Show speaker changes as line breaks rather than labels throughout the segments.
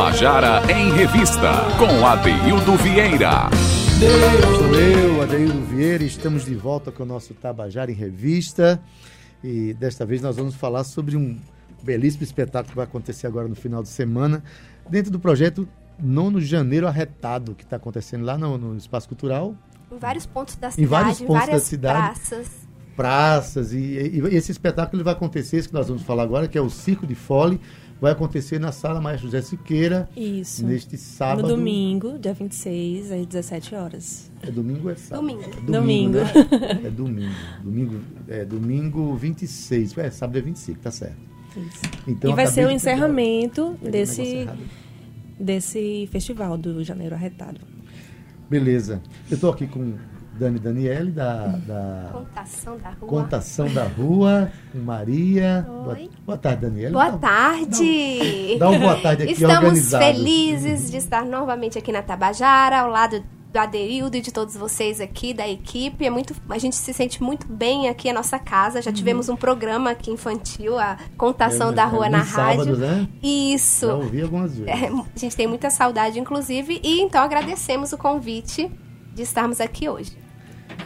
Tabajara em Revista, com Adeildo Vieira.
Sou eu, Adeildo Vieira, estamos de volta com o nosso Tabajara em Revista. E desta vez nós vamos falar sobre um belíssimo espetáculo que vai acontecer agora no final de semana, dentro do projeto Nono Janeiro Arretado, que está acontecendo lá no, no, Espaço Cultural.
Em vários pontos da cidade,
em vários pontos
várias
da cidade.
praças.
Praças. E, e, e, esse espetáculo vai acontecer, esse que nós vamos falar agora, que é o Circo de Fole, vai acontecer na Sala Maestro José Siqueira.
Isso.
Neste sábado.
No domingo, dia 26, às 17 horas.
É domingo ou é sábado?
Domingo.
É
domingo.
Né? é domingo. Domingo, é domingo 26. É, sábado é 25, tá certo.
Isso. Então, e vai ser o encerramento desse, desse festival do Janeiro Arretado.
Beleza. Eu estou aqui com Dani Daniele, da, da
Contação da Rua.
Contação da Rua, com Maria.
Oi.
Boa, boa tarde, Daniele.
Boa
dá,
tarde.
Dá, dá uma boa tarde aqui
Estamos felizes de estar novamente aqui na Tabajara, ao lado do Aderildo e de todos vocês aqui da equipe. É muito, a gente se sente muito bem aqui na nossa casa. Já tivemos um programa aqui infantil, a Contação
É,
da
é,
Rua
nos
na
sábados,
rádio.
né?
Isso.
Já ouvi algumas vezes.
É, a gente tem muita saudade, inclusive, e então agradecemos o convite de estarmos aqui hoje.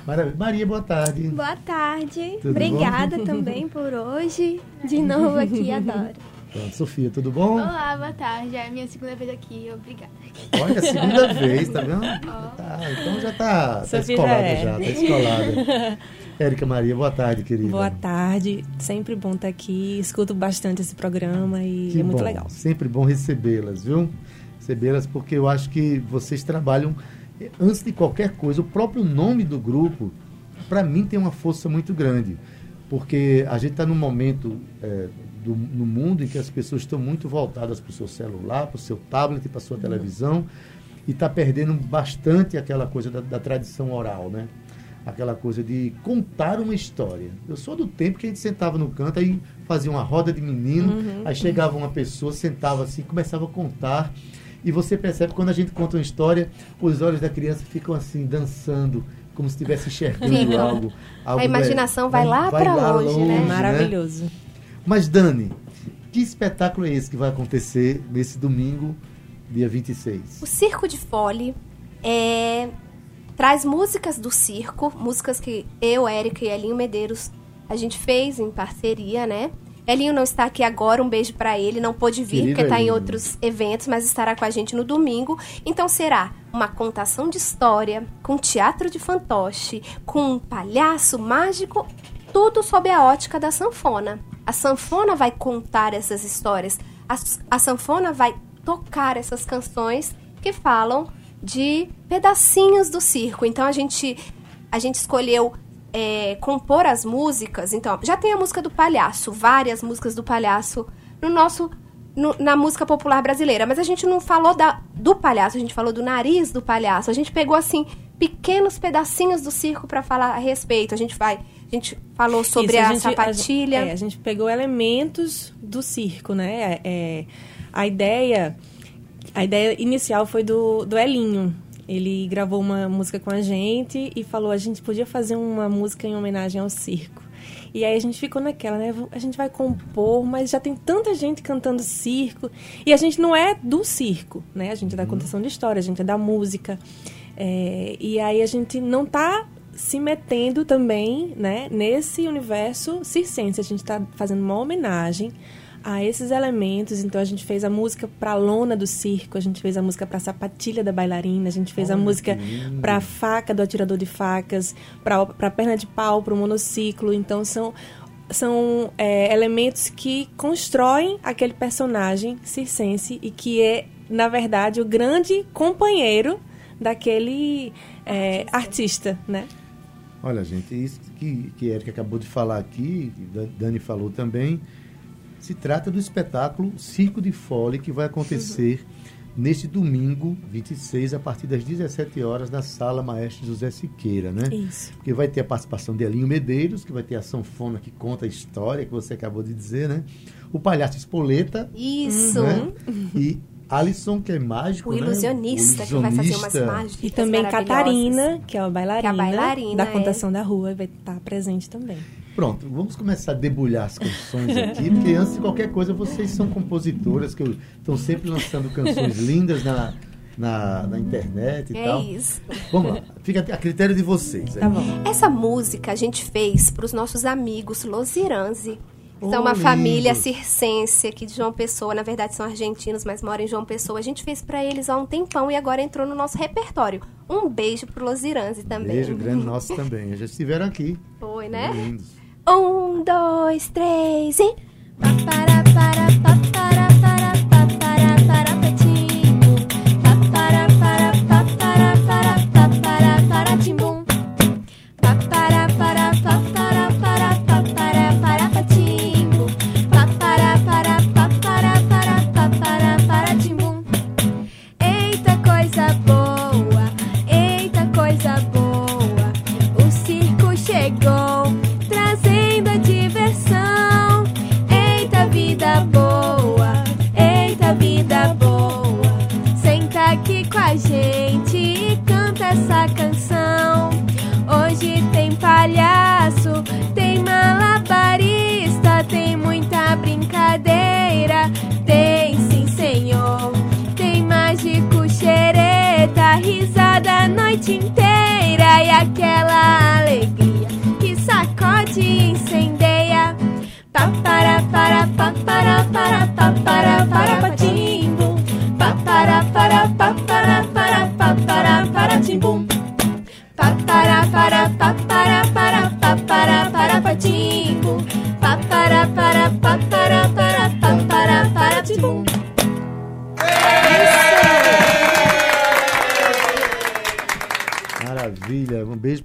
Maravilha. Maria, boa tarde.
Boa tarde.
Tudo
Obrigada
bom?
também por hoje. De novo aqui, adoro.
Pronto, Sofia, tudo bom?
Olá, boa tarde. É a minha segunda vez aqui, obrigada.
Olha, a segunda vez, tá vendo? Tá, então já tá, tá
Sofia
escolada
já é.
já, tá escolada. Érica Maria, boa tarde, querida.
Boa tarde, sempre bom estar aqui. Escuto bastante esse programa e
Que
é muito
bom.
legal.
Sempre bom recebê-las, viu? Recebê-las porque eu acho que vocês trabalham, antes de qualquer coisa, o próprio nome do grupo, para mim, tem uma força muito grande. Porque a gente está num momento eh, do, no mundo em que as pessoas estão muito voltadas para o seu celular, para o seu tablet, para a sua televisão, e está perdendo bastante aquela coisa da, da tradição oral, né? Aquela coisa de contar uma história. Eu sou do tempo que a gente sentava no canto, aí fazia uma roda de menino, aí chegava uma pessoa, sentava assim, começava a contar. E você percebe que quando a gente conta uma história, os olhos da criança ficam assim, dançando, como se estivesse enxergando
Ficam.
algo, algo.
A imaginação vai lá pra longe, né?
Maravilhoso.
Mas, Dani, que espetáculo é esse que vai acontecer nesse domingo, dia 26?
O Circo de Fole é, traz músicas do circo, músicas que eu, Érica e Elinho Medeiros a gente fez em parceria, né? Elinho não está aqui agora, um beijo pra ele, não pôde vir
Querido
porque está em outros eventos, mas estará com a gente no domingo. Então será uma contação de história, com teatro de fantoche, com um palhaço mágico, tudo sob a ótica da sanfona. A sanfona vai contar essas histórias, a, a sanfona vai tocar essas canções que falam de pedacinhos do circo. Então a gente a gente escolheu é, compor as músicas. Então, já tem a música do palhaço, várias músicas do palhaço no nosso no- na música popular brasileira, mas a gente não falou da, do palhaço, a gente falou do nariz do palhaço. A gente pegou assim pequenos pedacinhos do circo para falar a respeito. A gente vai, a gente falou sobre
Isso,
a,
gente-
sapatilha.
é, a gente pegou elementos do circo, né? É, a ideia, a ideia inicial foi do, do Elinho. Ele gravou uma música com a gente e falou a gente podia fazer uma música em homenagem ao circo. E aí a gente ficou naquela, né? A gente vai compor, mas já tem tanta gente cantando circo. E a gente não é do circo, né? A gente é da contação de história, a gente é da música. É, e aí a gente não tá se metendo também, né, nesse universo circense. A gente está fazendo uma homenagem a esses elementos. Então a gente fez a música para a lona do circo, a gente fez a música para a sapatilha da bailarina, a gente fez a
Olha,
música
que lindo.
para a faca do atirador de facas, para a perna de pau, para o monociclo. Então são são é, elementos que constroem aquele personagem circense e que é, na verdade, o grande companheiro daquele é, artista, né?
Olha, gente, isso que, que Erika acabou de falar aqui, Dani falou também, se trata do espetáculo Circo de Fole, que vai acontecer neste domingo, 26, a partir das 17 horas, na Sala Maestro José Siqueira, né?
Isso.
Porque vai ter a participação de Elinho Medeiros, que vai ter a sanfona que conta a história que você acabou de dizer, né? O palhaço Espoleta,
Isso.
né? E Alisson, que é mágico,
O
né?
ilusionista,
O
que vai fazer umas
ilusionista.
mágicas
E também. Catarina, que é a bailarina,
Que é a bailarina,
da
é.
contação da rua, vai estar presente também.
Pronto, vamos começar a debulhar as canções aqui, porque antes de qualquer coisa vocês são compositoras que estão sempre lançando canções lindas na, na, na internet e
É
tal.
isso.
Vamos lá, fica a critério de vocês.
Tá bom.
Essa música a gente fez para os nossos amigos Losiranzi.
Oh,
São uma
lindo.
família circense aqui de João Pessoa. Na verdade, são argentinos, mas moram em João Pessoa. A gente fez para eles há um tempão e agora entrou no nosso repertório. Um beijo pro Losiranzi também.
Beijo grande nosso também. Já estiveram aqui.
Foi, né?
Lindos.
Um, dois, três e.
Para para pa para para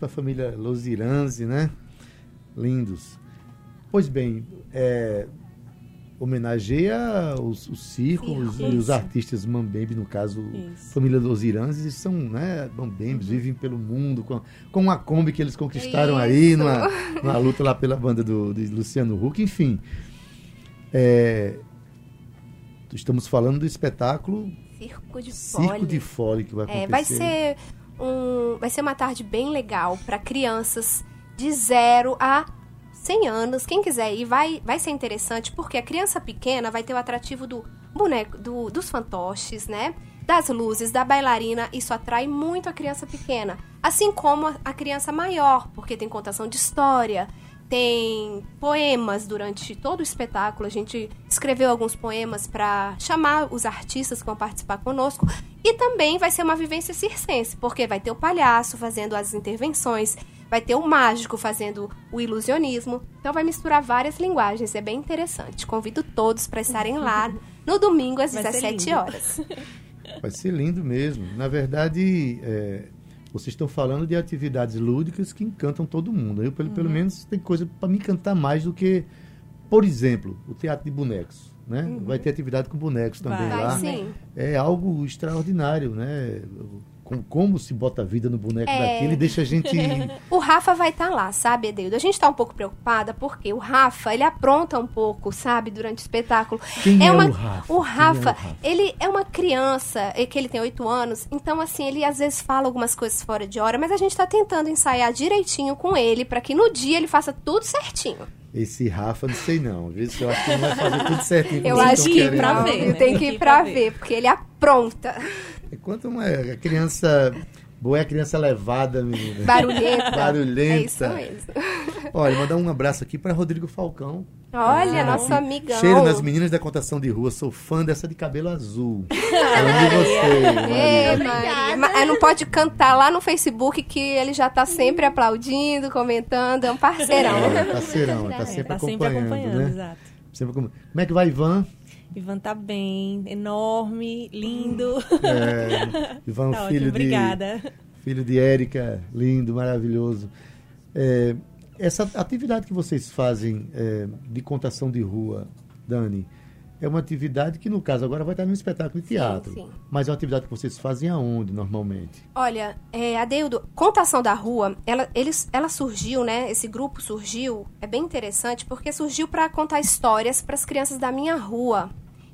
família Losiranzi, né? Lindos. Pois bem, é, homenageia os, os circos e os artistas Mambembe, no caso,
Isso.
família Losiranzi, são né, Mambembes, vivem pelo mundo com, com uma Kombi que eles conquistaram aí, numa, numa luta lá pela banda do, de Luciano Huck, enfim. É, estamos falando do espetáculo
Circo de
Circo
Fole.
de Fole que vai acontecer.
É, vai ser um, vai ser uma tarde bem legal para crianças de 0 a 100 anos. Quem quiser ir vai, vai ser interessante porque a criança pequena vai ter o atrativo do boneco, do- dos fantoches, né? Das luzes, da bailarina, isso atrai muito a criança pequena. Assim como a, a criança maior, porque tem contação de história, tem poemas durante todo o espetáculo. A gente escreveu alguns poemas para chamar os artistas que vão participar conosco. E também vai ser uma vivência circense, porque vai ter o palhaço fazendo as intervenções, vai ter o mágico fazendo o ilusionismo. Então vai misturar várias linguagens, é bem interessante. Convido todos para estarem lá no domingo às
Vai ser
17
lindo.
horas.
Vai ser lindo mesmo. Na verdade, é, vocês estão falando de atividades lúdicas que encantam todo mundo. Eu, pelo,
Uhum.
pelo menos, tem coisa para me encantar mais do que, por exemplo, o teatro de bonecos. Né? Vai ter atividade com bonecos também
Vai,
lá.
Uhum. Sim.
É algo extraordinário, né? Com, como se bota a vida no boneco
É.
daquele, deixa a gente.
O Rafa vai estar lá, sabe, Edeildo? A gente tá um pouco preocupada porque o Rafa, ele apronta um pouco, sabe, durante o espetáculo.
Quem é
uma,
o Rafa?
O
Quem é
Rafa,
o Rafa?
ele é uma criança, é que ele tem oito anos, então, assim, ele às vezes fala algumas coisas fora de hora, mas a gente tá tentando ensaiar direitinho com ele para que no dia ele faça tudo certinho.
Esse Rafa, não sei não. Viu? Eu acho que ele vai fazer tudo certinho.
Eu acho que
querendo.
pra ver, né?
tenho que ir pra ver, porque ele apronta.
Enquanto uma criança boa é a criança levada, menina.
Barulhenta.
Barulhenta.
É isso mesmo.
Olha, mandar um abraço aqui para Rodrigo Falcão.
Olha,
Ah,
nosso amigão.
Cheiro nas meninas da contação de rua. Sou fã dessa de cabelo azul. De você,
É.
Maria.
Mas não pode cantar lá no Facebook que ele já tá sempre aplaudindo, comentando, é um parceirão.
É, parceirão, tá
É,
sempre
tá sempre
acompanhando,
acompanhando,
né?
exato.
Sempre acompanhando. Como é que vai, Ivan?
Ivan tá bem, enorme, lindo.
É, Ivan,
tá
filho
ótimo,
de
obrigada.
filho de Érica, lindo, maravilhoso. É, essa atividade que vocês fazem é, de contação de rua, Dani, é uma atividade que, no caso, agora vai estar no espetáculo de teatro.
sim.
Mas é uma atividade que vocês fazem aonde, normalmente?
Olha, é, Adeudo, Contação da Rua, ela, eles, ela surgiu, né? Esse grupo surgiu, é bem interessante, porque surgiu para contar histórias para as crianças da minha rua.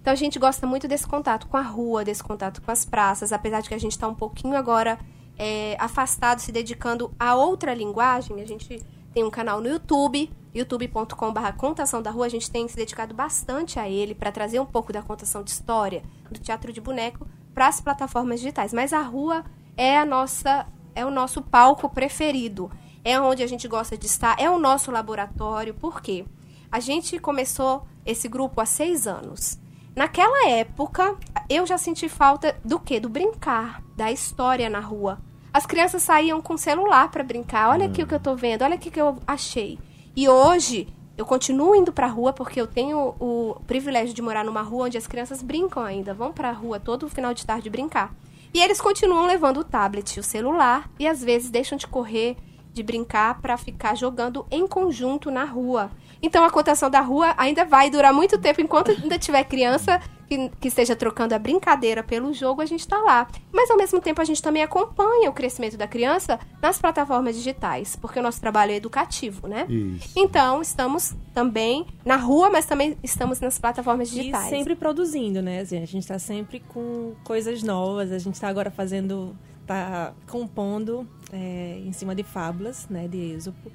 Então a gente gosta muito desse contato com a rua, desse contato com as praças, apesar de que a gente está um pouquinho agora é, afastado, se dedicando a outra linguagem. A gente tem um canal no YouTube youtube.com.br Contação da Rua. A gente tem se dedicado bastante a ele para trazer um pouco da contação de história do teatro de boneco para as plataformas digitais. Mas a rua é a nossa é o nosso palco preferido. É onde a gente gosta de estar, é o nosso laboratório. Por quê? A gente começou esse grupo há seis anos. Naquela época, eu já senti falta do quê? Do brincar, da história na rua. As crianças saíam com celular para brincar. Olha aqui o que eu tô vendo, olha aqui o que eu achei. E hoje, eu continuo indo pra rua porque eu tenho o privilégio de morar numa rua onde as crianças brincam ainda, vão pra rua todo final de tarde brincar. E eles continuam levando o tablet, o celular e às vezes deixam de correr, de brincar para ficar jogando em conjunto na rua. Então a cotação da rua ainda vai durar muito tempo enquanto ainda tiver criança que, que esteja trocando a brincadeira pelo jogo, a gente está lá. Mas ao mesmo tempo a gente também acompanha o crescimento da criança nas plataformas digitais, porque o nosso trabalho é educativo, né?
Isso.
Então estamos também na rua, mas também estamos nas plataformas digitais.
E sempre produzindo, né? Assim, a gente está sempre com coisas novas. A gente está agora fazendo, tá compondo é, em cima de fábulas, né? De Êxopo.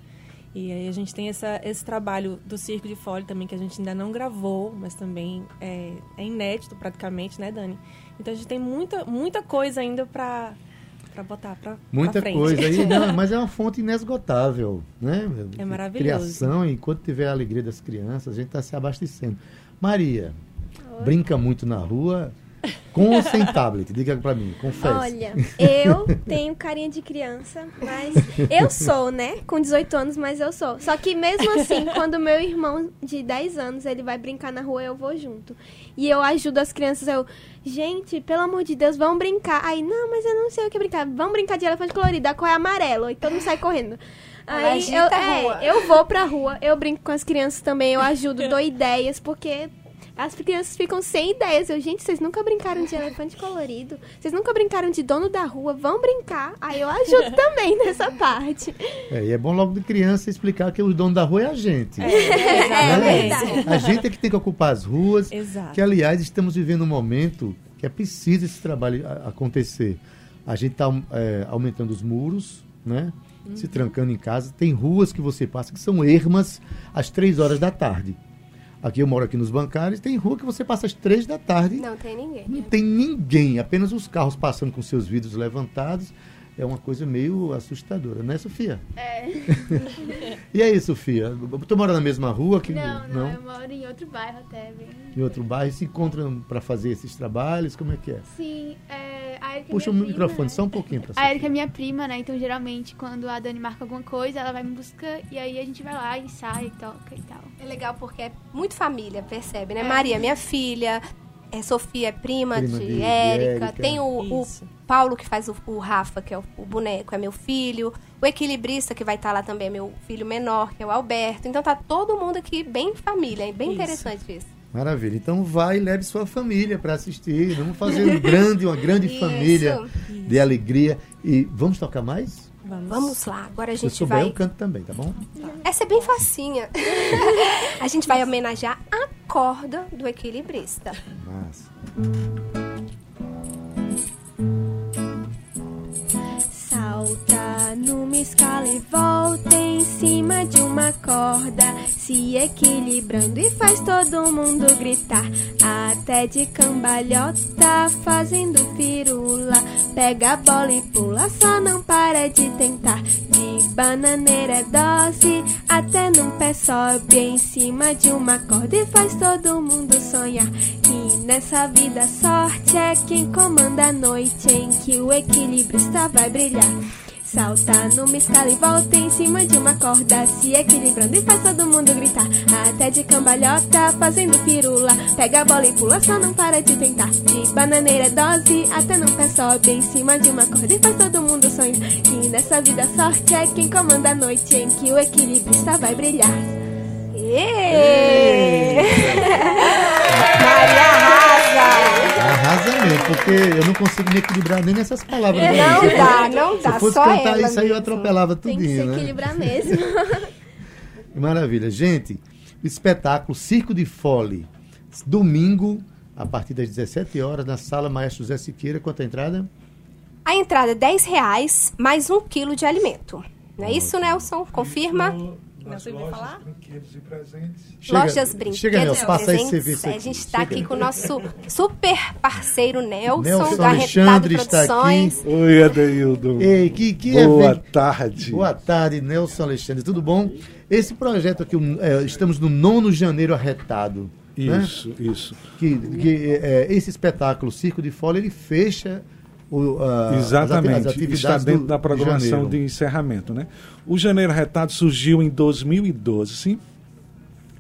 E aí a gente tem essa, esse trabalho do Circo de Fole também, que a gente ainda não gravou, mas também é, é inédito praticamente, né, Dani? Então a gente tem muita, muita coisa ainda para para botar para
Muita
frente.
coisa aí, não, mas é uma fonte inesgotável, né?
É maravilhoso.
Criação, enquanto tiver a alegria das crianças, a gente está se abastecendo. Maria, brinca muito na rua, com ou sem tablet? Diga para mim, confesse.
Olha, eu tenho carinha de criança, mas eu sou, né? Com 18 anos, mas eu sou. Só que mesmo assim, quando meu irmão de 10 anos, ele vai brincar na rua, eu vou junto. E eu ajudo as crianças, eu, gente, pelo amor de Deus, vamos brincar. Aí, não, mas eu não sei o que brincar. Vamos brincar de elefante colorido, a cor é amarelo. E todo mundo sai correndo. Aí eu, é, eu vou pra rua, eu brinco com as crianças também, eu ajudo, dou ideias, porque as crianças ficam sem ideias. Eu, gente, vocês nunca brincaram de elefante colorido? Vocês nunca brincaram de dono da rua? Vão brincar. Aí eu ajudo também nessa parte.
É, e é bom logo de criança explicar que o dono da rua é a gente.
É,
né?
verdade.
A gente é que tem que ocupar as ruas.
Exato.
Que, aliás, estamos vivendo um momento que é preciso esse trabalho acontecer. A gente está aumentando os muros, né? Se trancando em casa. Tem ruas que você passa que são ermas às três horas da tarde. Aqui eu moro aqui nos bancários, tem rua que você passa às três da tarde.
Não tem ninguém.
Não tem ninguém, apenas os carros passando com seus vidros levantados. É uma coisa meio assustadora, né, Sofia?
É.
E aí, Sofia? Tu mora na mesma rua? Que,
Não, não, eu moro em outro bairro até, bem.
Em outro bairro? Se encontram para fazer esses trabalhos? Como é que é?
Sim, é, a Erika é
Puxa o
minha prima,
microfone
né?
só um pouquinho para
A Erika é minha prima, né? Então, geralmente, quando a Dani marca alguma coisa, ela vai me buscar e aí a gente vai lá, ensaia e toca e tal.
É legal porque é muito família, percebe, né? Maria, minha filha, é, Sofia é prima,
Prima
de,
de-
Érica, tem o, o
Isso.
Paulo que faz o, o Rafa, que é o, o boneco, é meu filho, o equilibrista que vai estar lá também é meu filho menor, que é o Alberto. Então tá todo mundo aqui bem família, é bem
Isso.
interessante isso.
Maravilha. Então vai e leve sua família para assistir. Vamos fazer um grande, uma grande
Isso.
família de alegria. E vamos tocar mais?
Vamos.
Vamos lá, agora a
Se
gente
souber,
vai.
eu canto também, tá bom?
Essa é bem facinha. a gente vai homenagear a corda do equilibrista.
Massa.
Salta numa escala e volta em cima de uma corda, se equilibrando e faz todo mundo gritar. Até de cambalhota, fazendo firula. Pega a bola e pula, só não para de tentar. De bananeira é dose, até num pé sobe em cima de uma corda e faz todo mundo sonhar. Nessa vida sorte é quem comanda a noite em que o equilibrista vai brilhar. Salta numa escala e volta em cima de uma corda, se equilibrando e faz todo mundo gritar. Até de cambalhota, fazendo firula. Pega a bola e pula, só não para de tentar. De bananeira dose, até pé sobe em cima de uma corda e faz todo mundo sonhar. Que nessa vida sorte é quem comanda a noite em que o equilibrista vai brilhar.
Êêê!
Porque eu não consigo me equilibrar nem nessas palavras. né?
Não
Se
dá, não
Se
dá,
eu fosse
só
cantar
ela
isso aí, eu
mesmo.
atropelava
Tem que se
né?
equilibrar mesmo.
Maravilha. Gente, o espetáculo Circo de Fole, domingo, a partir das 17 horas, na sala Maestro José Siqueira. Quanto a entrada?
A entrada é 10 reais mais um quilo de alimento. Não é isso, Nelson? Confirma?
Não
nas lojas,
falar?
brinquedos e presentes.
Chega-
Lojas Brinquedos
chega, Nelson, passa aí
Presentes.
serviço
A
aqui.
gente está aqui com o nosso super parceiro Nelson,
Nelson
da
Alexandre está
Produções.
Oi, Adeildo.
Ei, que, que
Boa
evento-
tarde.
Boa tarde, Nelson Alexandre, tudo bom? Esse projeto aqui, é, estamos no nono janeiro arretado. né?
Isso, isso.
Que, que, é, esse espetáculo, Circo de Folha, ele fecha o, a-
Exatamente,
as atividades
está dentro
do-
da programação
janeiro.
de encerramento. Né? O Janeiro Retado surgiu em 2012,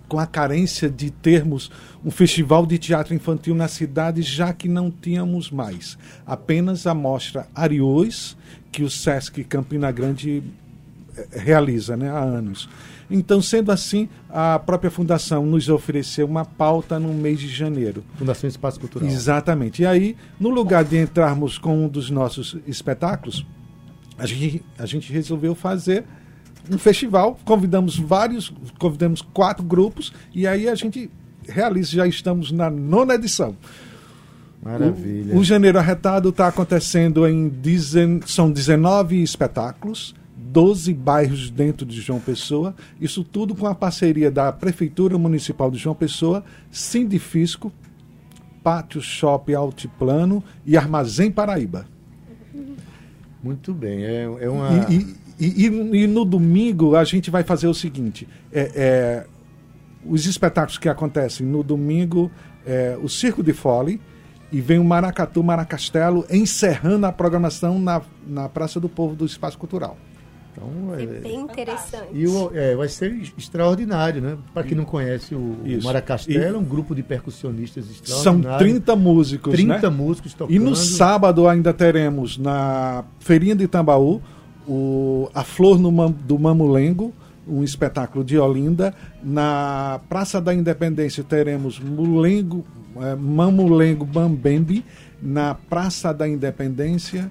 com a carência de termos um festival de teatro infantil na cidade, já que não tínhamos mais. Apenas a mostra Ariões, que o Sesc Campina Grande eh, realiza né, há anos. Então, sendo assim, a própria fundação nos ofereceu uma pauta no mês de janeiro.
Fundação Espaço Cultural.
Exatamente. E aí, no lugar de entrarmos com um dos nossos espetáculos, a gente, a gente resolveu fazer um festival. Convidamos vários, convidamos quatro grupos, e aí a gente realiza, já estamos na nona edição.
Maravilha.
O, o Janeiro Arretado está acontecendo em. dezen- são 19 espetáculos, 12 bairros dentro de João Pessoa. Isso tudo com a parceria da Prefeitura Municipal de João Pessoa, Sindifisco, Pátio Shopping Altiplano e Armazém Paraíba.
Muito bem. É, é uma.
E, e- e- e- no domingo a gente vai fazer o seguinte: é, é, os espetáculos que acontecem no domingo é o Circo de Fole e vem o Maracatu Maracastelo encerrando a programação na, na Praça do Povo do Espaço Cultural.
Então,
É
é,
bem interessante.
E o- é, vai ser extraordinário, né? Para quem não conhece, o, o
E-
é um grupo de percussionistas
São
extraordinários.
30 músicos,
30
né?
músicos tocando.
E no sábado ainda teremos na Feirinha de Tambaú o, a Flor no do Mamulengo, um espetáculo de Olinda. Na Praça da Independência teremos Mulengo, eh, Mamulengo Bambembe, na Praça da Independência.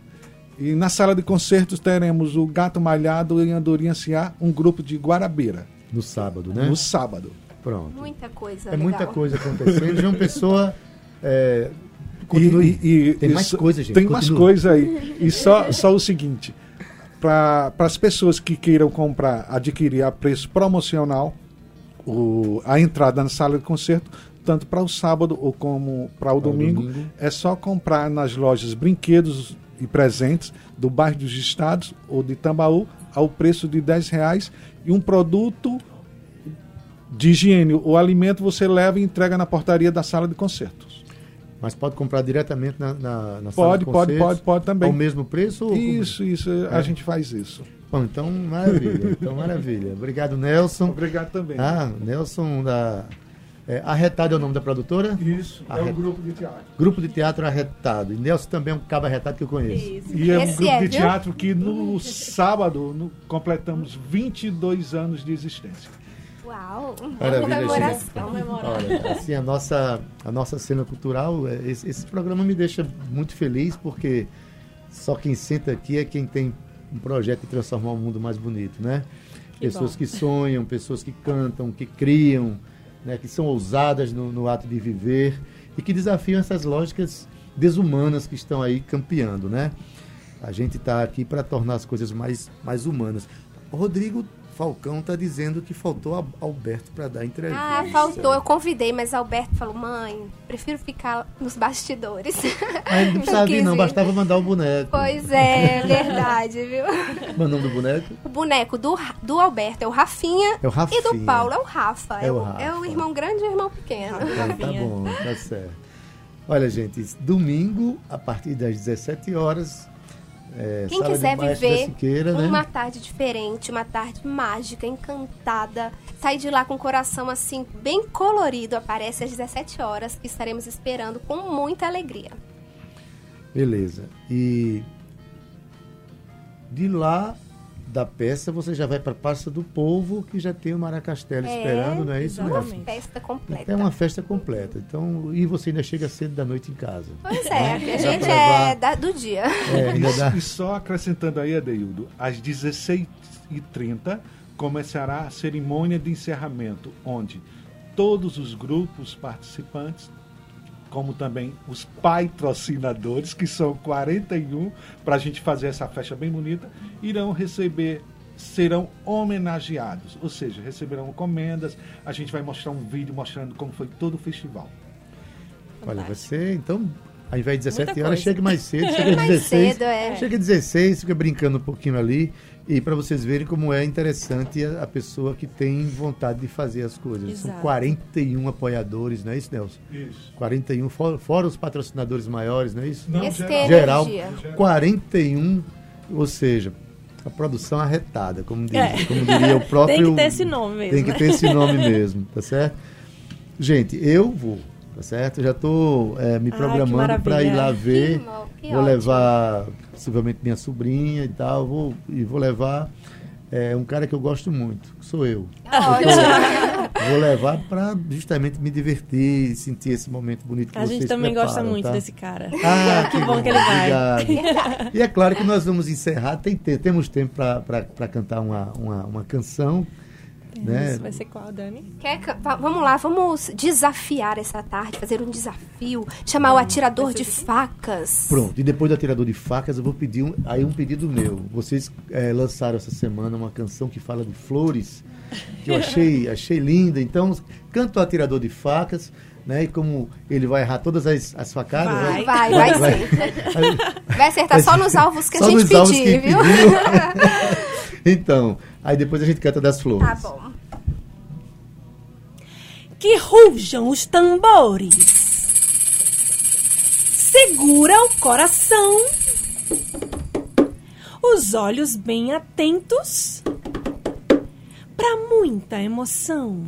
E na sala de concertos teremos o Gato Malhado e Andorinha Ciá, um grupo de Guarabeira,
No sábado, né?
no sábado.
Pronto.
Muita coisa
É
legal.
muita coisa acontecendo. João Pessoa. É,
E-
continue.
e- e-
Tem
e
mais
só-
coisa, gente.
Tem mais
Continua.
coisa aí. E só, só o seguinte: para as pessoas que queiram comprar, adquirir a preço promocional, o, a entrada na sala de concerto, tanto para o sábado ou como para o domingo,
domingo.
é só comprar nas lojas brinquedos e presentes do bairro dos Estados ou de Tambaú ao preço de 10 reais e um produto de higiene ou alimento você leva e entrega na portaria da sala de concertos.
Mas pode comprar diretamente na, na, na sala
Pode,
de
pode,
concertos?
pode, pode também.
Ao mesmo preço? ou-
Isso, isso,
É.
a gente faz isso.
Bom, então, maravilha. Então, maravilha. Obrigado, Nelson.
Obrigado também.
Ah, Nelson da. É, Arretado é o nome da produtora?
Isso, é um grupo de teatro.
Grupo de Teatro Arretado. E Nelson também é um cabo arretado que eu conheço.
Isso.
E é um
Esse
grupo
é,
de
viu?
teatro que no sábado no- completamos 22 anos de existência.
Uau!
Maravilha,
Comemoração.
Olha, assim, a nossa, a nossa cena cultural, é, esse, esse programa me deixa muito feliz porque só quem senta aqui é quem tem um projeto de transformar o mundo mais bonito, né?
Que
pessoas
bom.
que sonham, pessoas que cantam, que criam, né? que são ousadas no, no ato de viver e que desafiam essas lógicas desumanas que estão aí campeando, né? A gente está aqui para tornar as coisas mais, mais humanas. Rodrigo Falcão está dizendo que faltou a Alberto para dar entrevista.
Ah, faltou. Eu convidei, mas Alberto falou: mãe, prefiro ficar nos bastidores.
Ah, ele não precisava vir, não, bastava mandar o boneco.
Pois é, verdade, viu?
Qual é o nome do boneco?
O boneco do, do Alberto é o Rafinha.
É o Rafinha.
E do Paulo é o Rafa.
É
É,
o Rafa.
é o irmão grande e o irmão pequeno.
Tá, tá bom, tá certo. Olha, gente, domingo, a partir das 17 horas. É,
Quem quiser viver
Siqueira, né?
uma tarde diferente, uma tarde mágica, encantada, sair de lá com o coração assim, bem colorido, aparece às 17 horas, estaremos esperando com muita alegria.
Beleza. E de lá da peça você já vai para a Praça do Povo, que já tem o Maracastelo esperando, não é isso
Uma
mesmo?
festa completa.
Então é uma festa completa. Então, e você ainda chega cedo da noite em casa.
Pois é, a
Dá
gente é da- do dia.
É, ainda dá.
E só acrescentando aí, Adeildo, às 16h30 começará a cerimônia de encerramento, onde todos os grupos participantes, como também os patrocinadores, que são 41, para a gente fazer essa festa bem bonita, irão receber serão homenageados, ou seja, receberão encomendas. A gente vai mostrar um vídeo mostrando como foi todo o festival.
Olha, você, então, ao invés de 17
Muita
horas,
coisa.
chegue mais cedo, chega
Mais
16.
cedo, é.
Chega às 16, fica brincando um pouquinho ali. E para vocês verem como é interessante a, a pessoa que tem vontade de fazer as coisas. São
Exato.
41 apoiadores, não é isso, Nelson?
Isso.
41, fora, fora os patrocinadores maiores, não é isso?
Não, geral.
Geral,
energia.
41, ou seja, a produção arretada, como, diz,
É.
como diria o próprio.
Tem que ter esse nome mesmo.
Tem que ter esse nome mesmo, tá certo? Gente, eu vou, tá certo? Eu já estou me
Ai,
programando
que
para ir lá ver.
Que que
vou
ótimo.
levar possivelmente minha sobrinha e tal, vou, e vou levar é, um cara que eu gosto muito, que sou eu.
Ótimo.
Vou levar para justamente me divertir, sentir esse momento bonito que
A gente também gosta
preparam,
muito
tá?
desse cara.
Ah,
que bom que ele vai.
Obrigado. E é claro que nós vamos encerrar, tem, te- temos tempo para cantar uma, uma, uma canção. Né?
Isso vai ser qual, Dani?
Quer que- va- vamos lá, vamos desafiar essa tarde, fazer um desafio, chamar o atirador de facas.
Pronto, e depois do Atirador de Facas, eu vou pedir um, aí um pedido meu. Vocês eh, lançaram essa semana uma canção que fala de flores, que eu achei, achei linda. Então, canta o Atirador de Facas, né? E como ele vai errar todas as, as facadas.
Vai.
né?
Vai, vai sim.
Aí-
Vai acertar só nos alvos que a
Só
gente
nos alvos que
pedir, viu?
então, aí depois a gente canta das flores.
Tá bom.
Que rujam os tambores. Segura o coração. Os olhos bem atentos. Pra muita emoção.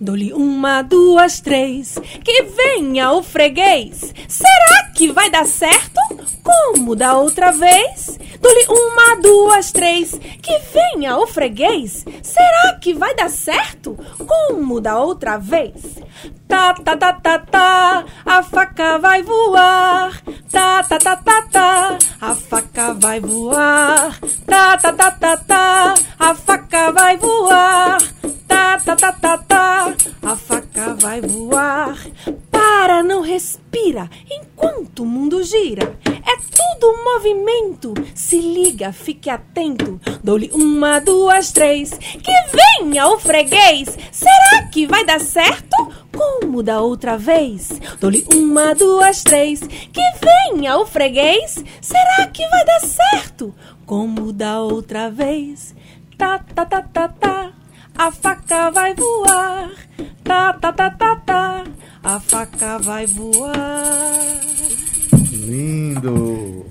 Dou-lhe uma, duas, três. Que venha o freguês. Será que vai dar certo? Como da outra vez? Dou-lhe uma, duas, três. Que venha o freguês. Será que vai dar certo? Como da outra vez? Tá, tá, tá, tá, tá. A faca vai voar. Tá, tá, tá, tá, tá. A faca vai voar. Tá, tá, tá, tá, tá. A faca vai voar. Tá, tá, tá, tá, tá. A faca vai voar. Para, não respira enquanto o mundo gira. É tudo movimento. Se liga, fique atento. Dou-lhe uma, duas, três. Que venha o freguês. Será que vai dar certo? Como da outra vez? Dou-lhe uma, duas, três. Que venha o freguês. Será que vai dar certo? Como da outra vez? Tá, tá, tá, tá, tá. A faca vai voar. Tá, tá, tá, tá, tá. A faca vai voar.
Lindo!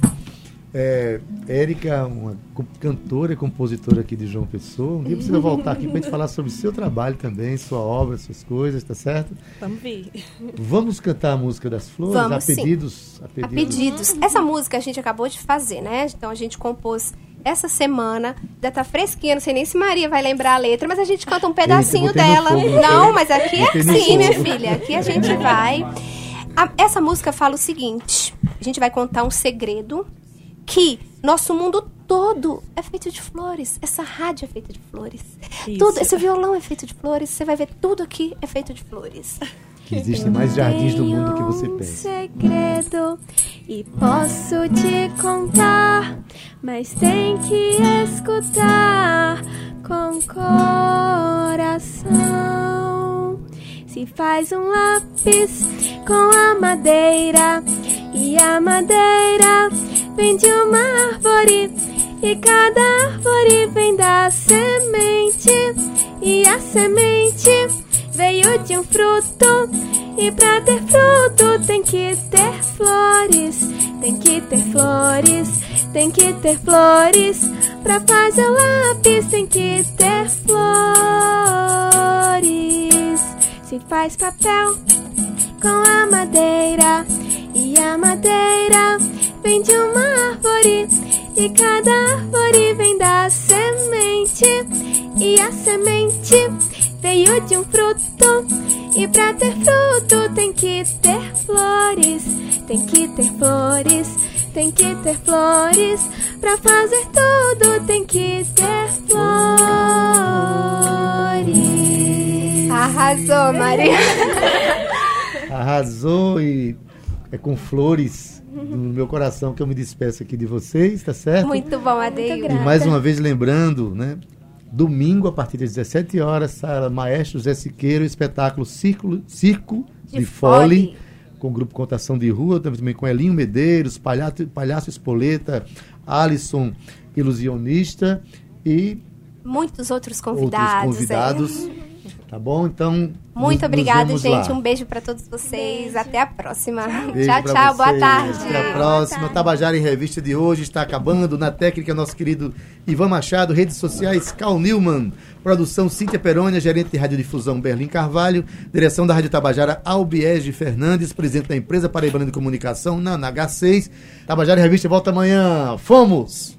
É, Érica, uma cantora e compositora aqui de João Pessoa. Um dia precisa voltar aqui para a gente falar sobre seu trabalho também, sua obra, suas coisas, tá certo?
Vamos ver.
Vamos cantar a música das flores?
Vamos,
a pedidos? A
A
pedidos.
pedidos. Essa música a gente acabou de fazer, né? Então a gente compôs essa semana. Já tá fresquinha, não sei nem se Maria vai lembrar a letra, mas a gente canta um pedacinho dela.
fogo,
não, mas aqui é assim, minha filha. Aqui a gente vai. A- essa música fala o seguinte: a gente vai contar um segredo que nosso mundo todo é feito de flores. Essa rádio é feita de flores.
Isso.
Tudo, esse violão é feito de flores. Você vai ver tudo aqui é feito de flores.
Que existem mais jardins do mundo que você
Tenho um
pensa.
segredo e posso te contar, mas tem que escutar com coração. Se faz um lápis com a madeira e a madeira vem de uma árvore e cada árvore vem da semente e a semente veio de um fruto e pra ter fruto tem que ter flores, tem que ter flores, tem que ter flores. Pra fazer o lápis tem que ter flores. Se faz papel com a madeira e a madeira vem de uma árvore e cada árvore vem da semente e a semente veio de um fruto e pra ter fruto tem que ter flores tem que ter flores tem que ter flores pra fazer tudo tem que ter flores
Arrasou, Maria.
Arrasou e é com flores do meu coração que eu me despeço aqui de vocês, tá certo?
Muito bom, Adeildo.
E mais uma vez lembrando, né? Domingo, a partir das 17 horas, sala Maestro José Siqueiro, espetáculo Círculo, Circo de,
De
Fole,
Fole.
com o grupo Contação de Rua, também com Elinho Medeiros, Palhaço, Palhaço Espoleta, Alisson Ilusionista e
Muitos outros
outros
convidados.
convidados.
é.
Tá bom? Então.
Muito
nos- nos
obrigada,
vemos
gente.
lá.
Um beijo pra todos vocês. Até a próxima.
Beijo
tchau, tchau. Boa tarde.
Até a próxima. Tabajara em Revista de hoje está acabando. Na técnica, nosso querido Ivan Machado. Redes sociais, Cal Newman. Produção, Cíntia Perônia. Gerente de Radiodifusão, Berlim Carvalho. Direção da Rádio Tabajara, Albiege Fernandes. Presidente da empresa Paraibana de Comunicação, na, na H6. Tabajara em Revista volta amanhã. Fomos!